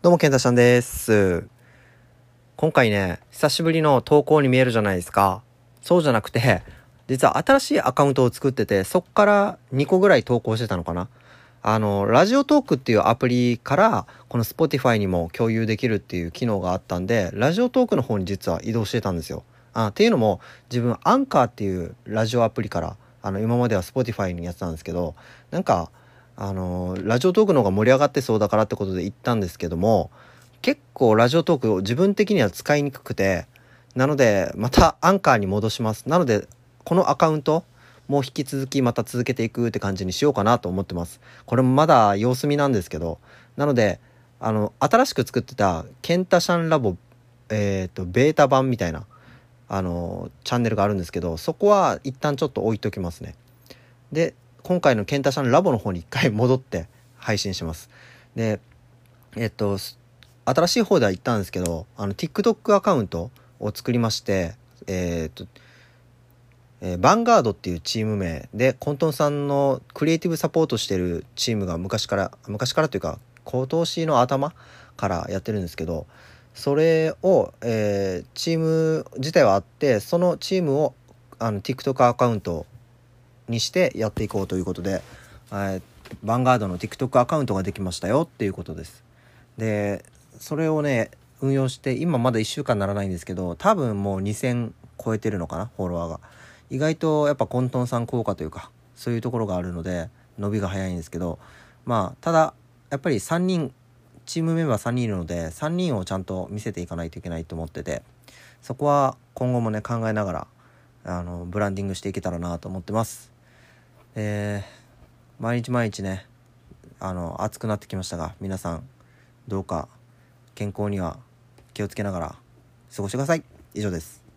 どうも、ケンタシャンです。今回ね、久しぶりの投稿に見えるじゃないですか。そうじゃなくて、実は新しいアカウントを作ってて、そっから2個ぐらい投稿してたのかな。あの、ラジオトークっていうアプリから、この Spotify にも共有できるっていう機能があったんで、ラジオトークの方に実は移動してたんですよ。あっていうのも、自分、アンカーっていうラジオアプリから、あの、今までは Spotify にやってたんですけど、なんか、あのラジオトークの方が盛り上がってそうだからってことで行ったんですけども結構ラジオトークを自分的には使いにくくてなのでまたアンカーに戻します。なのでこのアカウントもう引き続きまた続けていくって感じにしようかなと思ってます。これもまだ様子見なんですけどなのであの新しく作ってたケンタシャンラボえっ、とベータ版みたいなあのチャンネルがあるんですけどそこは一旦ちょっと置いときますね。で今回のケンタシャンラボの方に一回戻って配信します。で、えっと、新しい方では言ったんですけど、あの、TikTok アカウントを作りまして、えっと、えー、バンガードっていうチーム名で、コントンさんのクリエイティブサポートしてるチームが昔から、昔からというか、今年の頭からやってるんですけど、それを、えー、チーム自体はあって、そのチームを、あの、TikTok アカウントにしてやっていこうということで、えー、ヴァンガードの TikTok アカウントができましたよっていうことです。で、それをね、運用して、今まだ1週間ならないんですけど、多分もう2000超えてるのかな、フォロワーが。意外とやっぱコントンさん効果というか、そういうところがあるので、伸びが早いんですけど、まあ、ただ、やっぱり3人、チームメンバー3人いるので、3人をちゃんと見せていかないといけないと思ってて、そこは今後もね、考えながら、あの、ブランディングしていけたらなと思ってます。えー、毎日毎日ねあの暑くなってきましたが皆さんどうか健康には気をつけながら過ごしてください。以上です。